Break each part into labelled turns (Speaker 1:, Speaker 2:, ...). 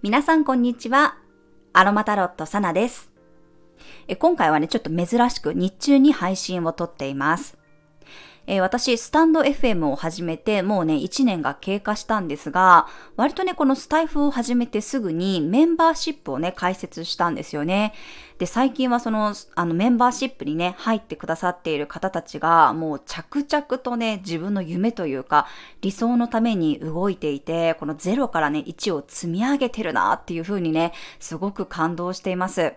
Speaker 1: 皆さんこんにちは。アロマタロットサナです。今回はね、ちょっと珍しく日中に配信を撮っています。えー私、スタンド FM を始めてもうね、1年が経過したんですが、割とね、このスタイフを始めてすぐにメンバーシップをね、開設したんですよね。で、最近はその、あのメンバーシップにね、入ってくださっている方たちが、もう着々とね、自分の夢というか、理想のために動いていて、この0からね、1を積み上げてるなっていう風にね、すごく感動しています。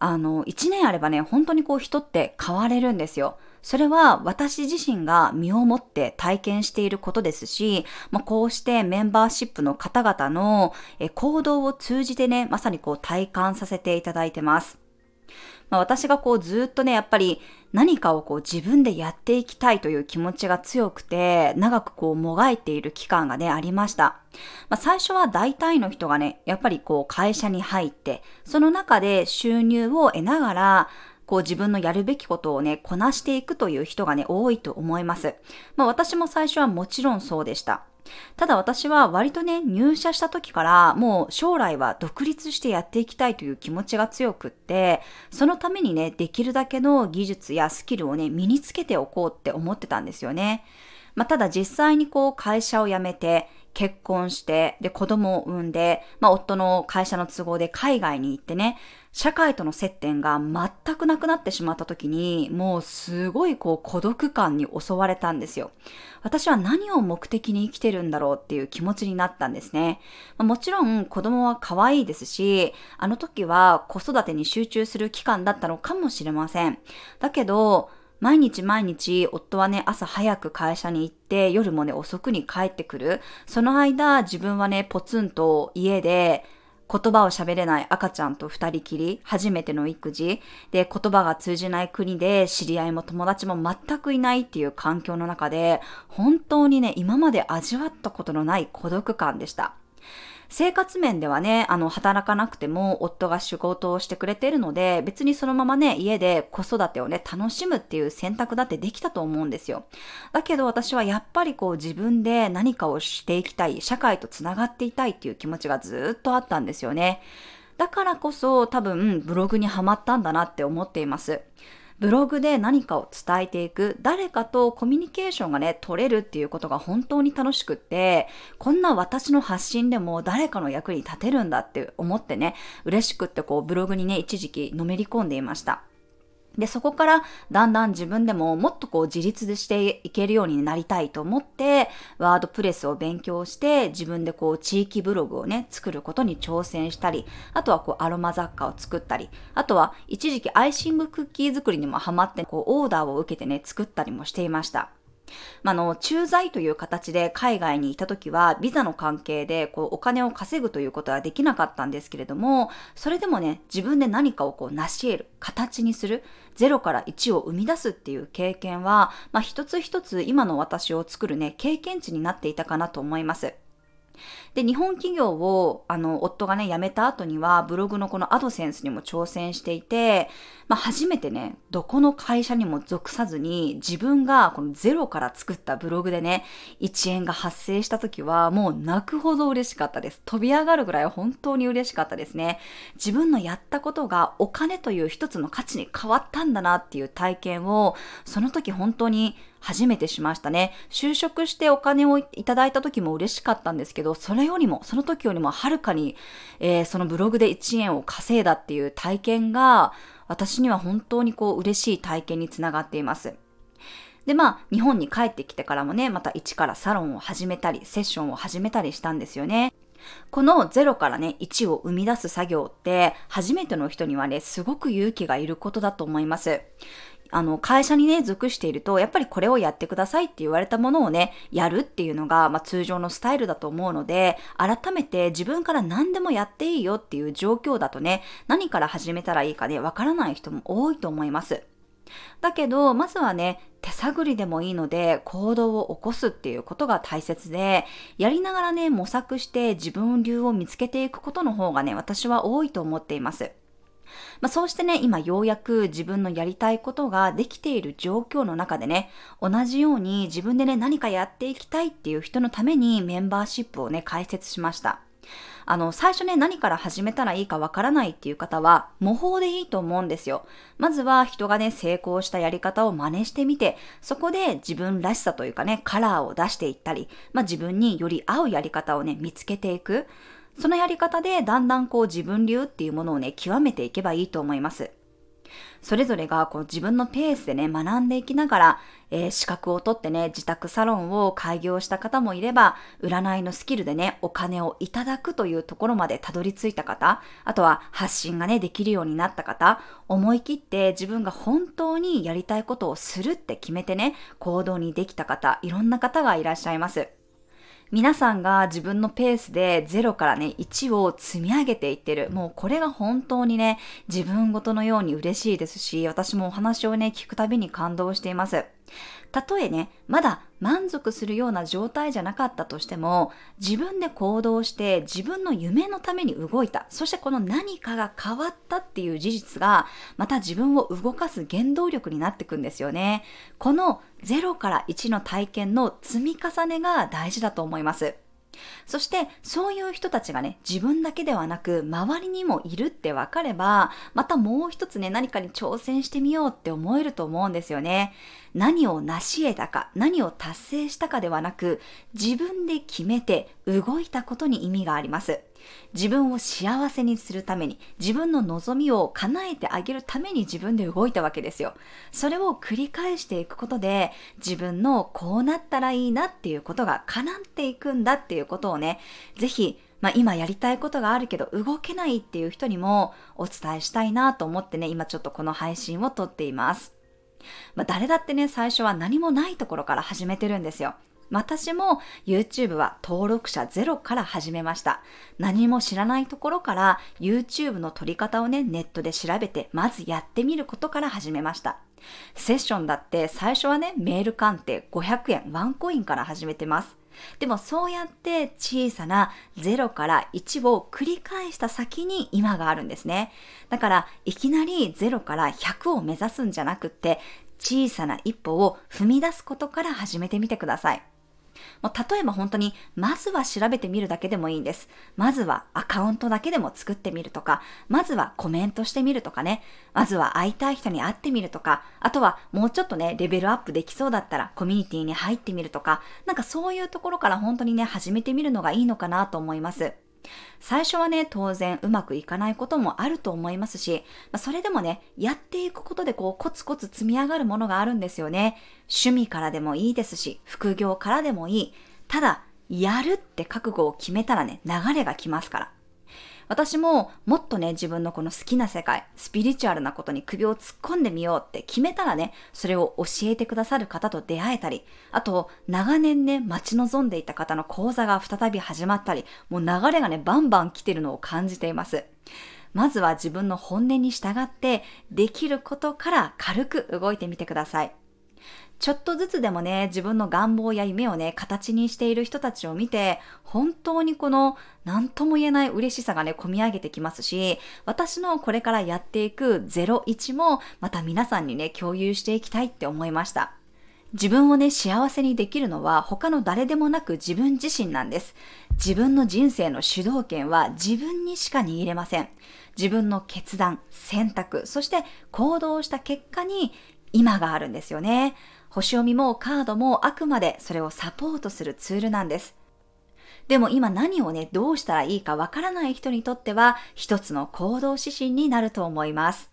Speaker 1: あの、一年あればね、本当にこう人って変われるんですよ。それは私自身が身をもって体験していることですし、まあ、こうしてメンバーシップの方々の行動を通じてね、まさにこう体感させていただいてます。まあ、私がこうずっとね、やっぱり何かをこう自分でやっていきたいという気持ちが強くて、長くこうもがいている期間がね、ありました。まあ、最初は大体の人がね、やっぱりこう会社に入って、その中で収入を得ながら、こう自分のやるべきことをね、こなしていくという人がね、多いと思います。まあ私も最初はもちろんそうでした。ただ私は割とね、入社した時からもう将来は独立してやっていきたいという気持ちが強くって、そのためにね、できるだけの技術やスキルをね、身につけておこうって思ってたんですよね。まあ、ただ実際にこう会社を辞めて、結婚して、で子供を産んで、まあ、夫の会社の都合で海外に行ってね、社会との接点が全くなくなってしまった時に、もうすごいこう孤独感に襲われたんですよ。私は何を目的に生きてるんだろうっていう気持ちになったんですね。まあもちろん子供は可愛いですし、あの時は子育てに集中する期間だったのかもしれません。だけど、毎日毎日夫はね、朝早く会社に行って、夜もね、遅くに帰ってくる。その間、自分はね、ポツンと家で、言葉を喋れない赤ちゃんと二人きり、初めての育児、で、言葉が通じない国で、知り合いも友達も全くいないっていう環境の中で、本当にね、今まで味わったことのない孤独感でした。生活面ではね、あの、働かなくても夫が仕事をしてくれているので、別にそのままね、家で子育てをね、楽しむっていう選択だってできたと思うんですよ。だけど私はやっぱりこう自分で何かをしていきたい、社会とつながっていたいっていう気持ちがずっとあったんですよね。だからこそ多分ブログにはまったんだなって思っています。ブログで何かを伝えていく、誰かとコミュニケーションがね、取れるっていうことが本当に楽しくって、こんな私の発信でも誰かの役に立てるんだって思ってね、嬉しくってこうブログにね、一時期のめり込んでいました。で、そこからだんだん自分でももっとこう自立していけるようになりたいと思って、ワードプレスを勉強して、自分でこう地域ブログをね、作ることに挑戦したり、あとはこうアロマ雑貨を作ったり、あとは一時期アイシングクッキー作りにもハマって、こうオーダーを受けてね、作ったりもしていました。まあ、の、駐在という形で海外にいた時は、ビザの関係で、こう、お金を稼ぐということはできなかったんですけれども、それでもね、自分で何かをこう、成し得る、形にする、0から1を生み出すっていう経験は、まあ、一つ一つ今の私を作るね、経験値になっていたかなと思います。で、日本企業を、あの、夫がね、辞めた後には、ブログのこのアドセンスにも挑戦していて、まあ、初めてね、どこの会社にも属さずに、自分がこのゼロから作ったブログでね、1円が発生した時は、もう泣くほど嬉しかったです。飛び上がるぐらい本当に嬉しかったですね。自分のやったことがお金という一つの価値に変わったんだなっていう体験を、その時本当に初めてしましたね。就職してお金をいただいた時も嬉しかったんですけど、それよりも、その時よりもはるかに、えーそのブログで1円を稼いだっていう体験が、私には本当にこう嬉しい体験につながっています。で、まあ、日本に帰ってきてからもね、また一からサロンを始めたり、セッションを始めたりしたんですよね。この0からね、1を生み出す作業って、初めての人にはね、すごく勇気がいることだと思います。あの、会社にね、属していると、やっぱりこれをやってくださいって言われたものをね、やるっていうのが、まあ通常のスタイルだと思うので、改めて自分から何でもやっていいよっていう状況だとね、何から始めたらいいかね、わからない人も多いと思います。だけど、まずはね、手探りでもいいので行動を起こすっていうことが大切で、やりながらね、模索して自分流を見つけていくことの方がね、私は多いと思っています。まあ、そうしてね、今ようやく自分のやりたいことができている状況の中でね、同じように自分でね、何かやっていきたいっていう人のためにメンバーシップをね、開設しました。あの、最初ね、何から始めたらいいかわからないっていう方は、模倣でいいと思うんですよ。まずは人がね、成功したやり方を真似してみて、そこで自分らしさというかね、カラーを出していったり、まあ自分により合うやり方をね、見つけていく。そのやり方でだんだんこう自分流っていうものをね、極めていけばいいと思います。それぞれがこう自分のペースでね、学んでいきながら、えー、資格を取ってね、自宅サロンを開業した方もいれば、占いのスキルでね、お金をいただくというところまでたどり着いた方、あとは発信がね、できるようになった方、思い切って自分が本当にやりたいことをするって決めてね、行動にできた方、いろんな方がいらっしゃいます。皆さんが自分のペースで0からね、1を積み上げていってる。もうこれが本当にね、自分ごとのように嬉しいですし、私もお話をね、聞くたびに感動しています。たとえね、まだ満足するような状態じゃなかったとしても、自分で行動して自分の夢のために動いた。そしてこの何かが変わったっていう事実が、また自分を動かす原動力になっていくんですよね。この0から1の体験の積み重ねが大事だと思います。そしてそういう人たちがね、自分だけではなく周りにもいるって分かれば、またもう一つね、何かに挑戦してみようって思えると思うんですよね。何を成し得たか、何を達成したかではなく、自分で決めて動いたことに意味があります。自分を幸せにするために、自分の望みを叶えてあげるために自分で動いたわけですよ。それを繰り返していくことで、自分のこうなったらいいなっていうことが叶っていくんだっていうことをね、ぜひまあ、今やりたいことがあるけど動けないっていう人にもお伝えしたいなと思ってね、今ちょっとこの配信を撮っています。まあ、誰だってね、最初は何もないところから始めてるんですよ。私も YouTube は登録者ゼロから始めました。何も知らないところから YouTube の撮り方をね、ネットで調べて、まずやってみることから始めました。セッションだって最初はね、メール鑑定500円、ワンコインから始めてます。でもそうやって小さな0から1を繰り返した先に今があるんですね。だからいきなり0から100を目指すんじゃなくって小さな一歩を踏み出すことから始めてみてください。もう例えば本当に、まずは調べてみるだけでもいいんです。まずはアカウントだけでも作ってみるとか、まずはコメントしてみるとかね、まずは会いたい人に会ってみるとか、あとはもうちょっとね、レベルアップできそうだったらコミュニティに入ってみるとか、なんかそういうところから本当にね、始めてみるのがいいのかなと思います。最初はね、当然うまくいかないこともあると思いますし、まあ、それでもね、やっていくことでこうコツコツ積み上がるものがあるんですよね。趣味からでもいいですし、副業からでもいい。ただ、やるって覚悟を決めたらね、流れが来ますから。私ももっとね、自分のこの好きな世界、スピリチュアルなことに首を突っ込んでみようって決めたらね、それを教えてくださる方と出会えたり、あと、長年ね、待ち望んでいた方の講座が再び始まったり、もう流れがね、バンバン来てるのを感じています。まずは自分の本音に従って、できることから軽く動いてみてください。ちょっとずつでもね、自分の願望や夢をね、形にしている人たちを見て、本当にこの、何とも言えない嬉しさがね、込み上げてきますし、私のこれからやっていく01も、また皆さんにね、共有していきたいって思いました。自分をね、幸せにできるのは他の誰でもなく自分自身なんです。自分の人生の主導権は自分にしか握れません。自分の決断、選択、そして行動した結果に今があるんですよね。星読みもカードもあくまでそれをサポートするツールなんです。でも今何をね、どうしたらいいかわからない人にとっては一つの行動指針になると思います。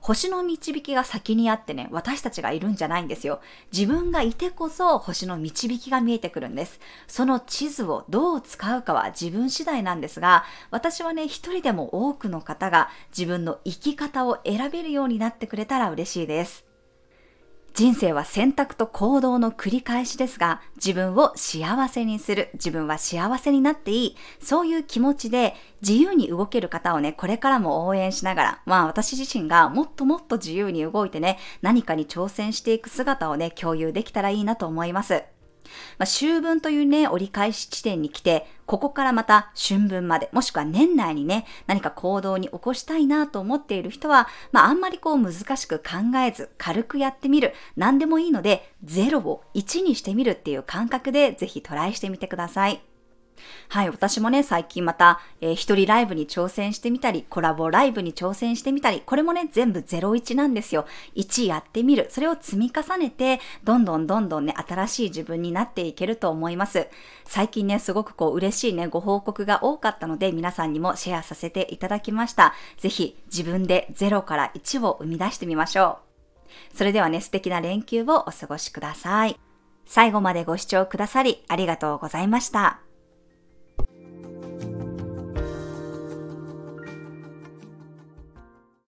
Speaker 1: 星の導きが先にあってね、私たちがいるんじゃないんですよ。自分がいてこそ星の導きが見えてくるんです。その地図をどう使うかは自分次第なんですが、私はね、一人でも多くの方が自分の生き方を選べるようになってくれたら嬉しいです。人生は選択と行動の繰り返しですが、自分を幸せにする、自分は幸せになっていい、そういう気持ちで自由に動ける方をね、これからも応援しながら、まあ私自身がもっともっと自由に動いてね、何かに挑戦していく姿をね、共有できたらいいなと思います。まあ、秋分というね、折り返し地点に来て、ここからまた春分まで、もしくは年内にね、何か行動に起こしたいなと思っている人は、まあ、あんまりこう難しく考えず、軽くやってみる。何でもいいので、0を1にしてみるっていう感覚で、ぜひトライしてみてください。はい、私もね、最近また、えー、一人ライブに挑戦してみたり、コラボライブに挑戦してみたり、これもね、全部01なんですよ。1やってみる。それを積み重ねて、どんどんどんどんね、新しい自分になっていけると思います。最近ね、すごくこう、嬉しいね、ご報告が多かったので、皆さんにもシェアさせていただきました。ぜひ、自分で0から1を生み出してみましょう。それではね、素敵な連休をお過ごしください。最後までご視聴くださりありがとうございました。